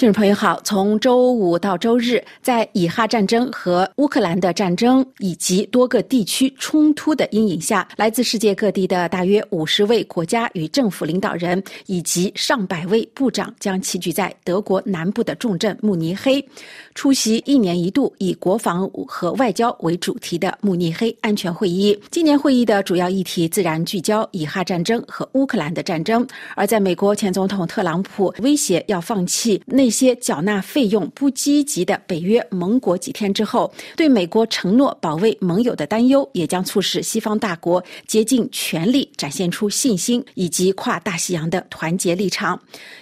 听众朋友好，从周五到周日，在以哈战争和乌克兰的战争以及多个地区冲突的阴影下，来自世界各地的大约五十位国家与政府领导人以及上百位部长将齐聚在德国南部的重镇慕尼黑，出席一年一度以国防和外交为主题的慕尼黑安全会议。今年会议的主要议题自然聚焦以哈战争和乌克兰的战争，而在美国前总统特朗普威胁要放弃内。一些缴纳费用不积极的北约盟国几天之后，对美国承诺保卫盟友的担忧，也将促使西方大国竭尽全力展现出信心以及跨大西洋的团结立场。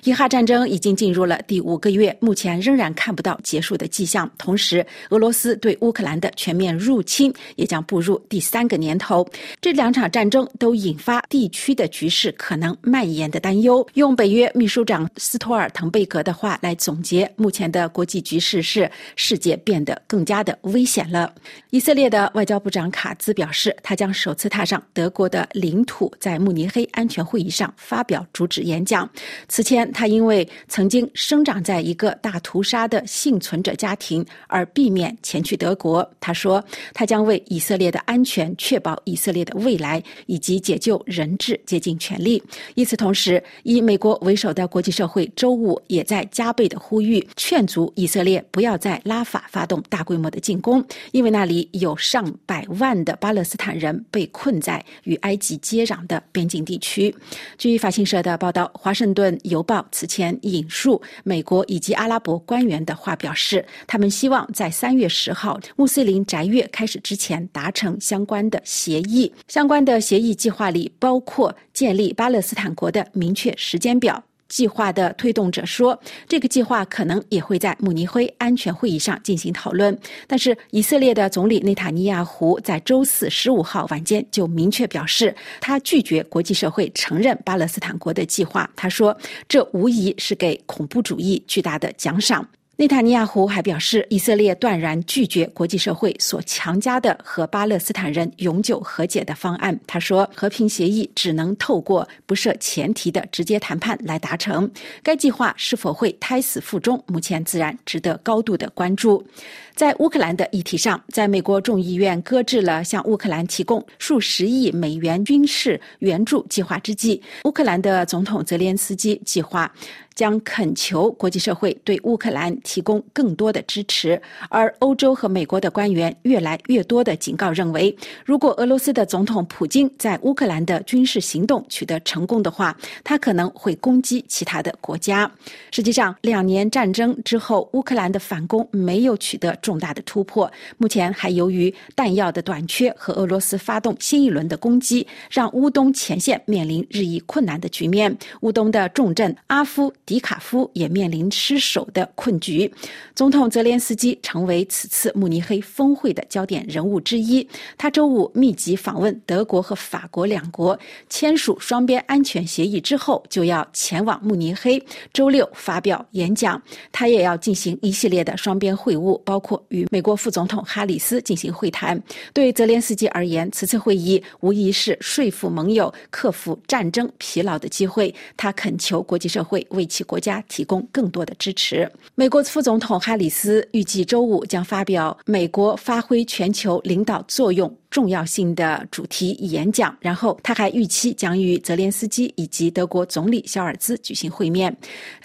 伊哈战争已经进入了第五个月，目前仍然看不到结束的迹象。同时，俄罗斯对乌克兰的全面入侵也将步入第三个年头。这两场战争都引发地区的局势可能蔓延的担忧。用北约秘书长斯托尔滕贝格的话来。总结目前的国际局势是世界变得更加的危险了。以色列的外交部长卡兹表示，他将首次踏上德国的领土，在慕尼黑安全会议上发表主旨演讲。此前，他因为曾经生长在一个大屠杀的幸存者家庭而避免前去德国。他说，他将为以色列的安全、确保以色列的未来以及解救人质竭尽全力。与此同时，以美国为首的国际社会周五也在加倍。的呼吁，劝阻以色列不要在拉法发动大规模的进攻，因为那里有上百万的巴勒斯坦人被困在与埃及接壤的边境地区。据法新社的报道，《华盛顿邮报》此前引述美国以及阿拉伯官员的话表示，他们希望在三月十号穆斯林斋月开始之前达成相关的协议。相关的协议计划里包括建立巴勒斯坦国的明确时间表。计划的推动者说，这个计划可能也会在慕尼黑安全会议上进行讨论。但是，以色列的总理内塔尼亚胡在周四十五号晚间就明确表示，他拒绝国际社会承认巴勒斯坦国的计划。他说，这无疑是给恐怖主义巨大的奖赏。内塔尼亚胡还表示，以色列断然拒绝国际社会所强加的和巴勒斯坦人永久和解的方案。他说，和平协议只能透过不设前提的直接谈判来达成。该计划是否会胎死腹中，目前自然值得高度的关注。在乌克兰的议题上，在美国众议院搁置了向乌克兰提供数十亿美元军事援助计划之际，乌克兰的总统泽连斯基计划将恳求国际社会对乌克兰提供更多的支持。而欧洲和美国的官员越来越多的警告认为，如果俄罗斯的总统普京在乌克兰的军事行动取得成功的话，他可能会攻击其他的国家。实际上，两年战争之后，乌克兰的反攻没有取得。重大的突破，目前还由于弹药的短缺和俄罗斯发动新一轮的攻击，让乌东前线面临日益困难的局面。乌东的重镇阿夫迪卡夫也面临失守的困局。总统泽连斯基成为此次慕尼黑峰会的焦点人物之一。他周五密集访问德国和法国两国，签署双边安全协议之后，就要前往慕尼黑，周六发表演讲。他也要进行一系列的双边会晤，包括。与美国副总统哈里斯进行会谈。对泽连斯基而言，此次会议无疑是说服盟友克服战争疲劳的机会。他恳求国际社会为其国家提供更多的支持。美国副总统哈里斯预计周五将发表“美国发挥全球领导作用重要性”的主题演讲，然后他还预期将与泽连斯基以及德国总理肖尔兹举行会面。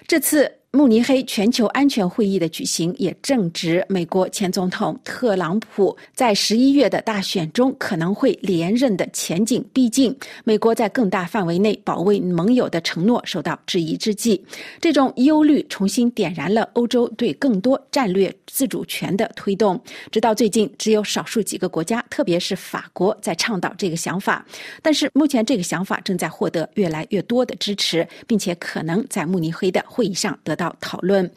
这次。慕尼黑全球安全会议的举行，也正值美国前总统特朗普在十一月的大选中可能会连任的前景逼近。美国在更大范围内保卫盟友的承诺受到质疑之际，这种忧虑重新点燃了欧洲对更多战略自主权的推动。直到最近，只有少数几个国家，特别是法国，在倡导这个想法。但是目前，这个想法正在获得越来越多的支持，并且可能在慕尼黑的会议上得到。讨论，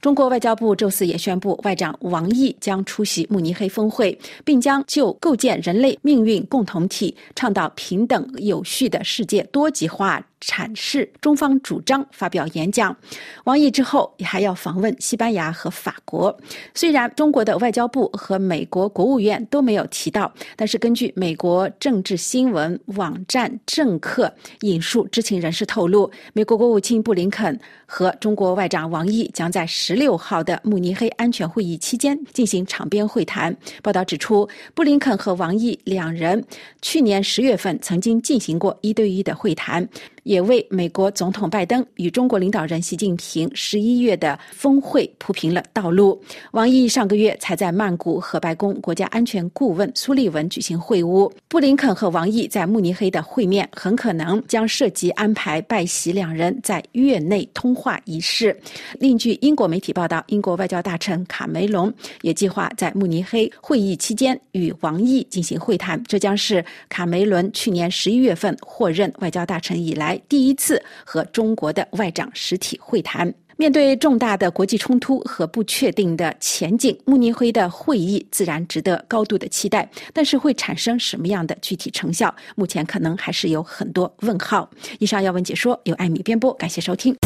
中国外交部周四也宣布，外长王毅将出席慕尼黑峰会，并将就构建人类命运共同体、倡导平等有序的世界多极化。阐释中方主张，发表演讲。王毅之后还要访问西班牙和法国。虽然中国的外交部和美国国务院都没有提到，但是根据美国政治新闻网站政客引述知情人士透露，美国国务卿布林肯和中国外长王毅将在十六号的慕尼黑安全会议期间进行场边会谈。报道指出，布林肯和王毅两人去年十月份曾经进行过一对一的会谈。也为美国总统拜登与中国领导人习近平十一月的峰会铺平了道路。王毅上个月才在曼谷和白宫国家安全顾问苏利文举行会晤，布林肯和王毅在慕尼黑的会面很可能将涉及安排拜习两人在月内通话仪式。另据英国媒体报道，英国外交大臣卡梅隆也计划在慕尼黑会议期间与王毅进行会谈，这将是卡梅伦去年十一月份获任外交大臣以来第一次和中国的外长实体会谈，面对重大的国际冲突和不确定的前景，慕尼黑的会议自然值得高度的期待。但是会产生什么样的具体成效，目前可能还是有很多问号。以上要闻解说由艾米编播，感谢收听。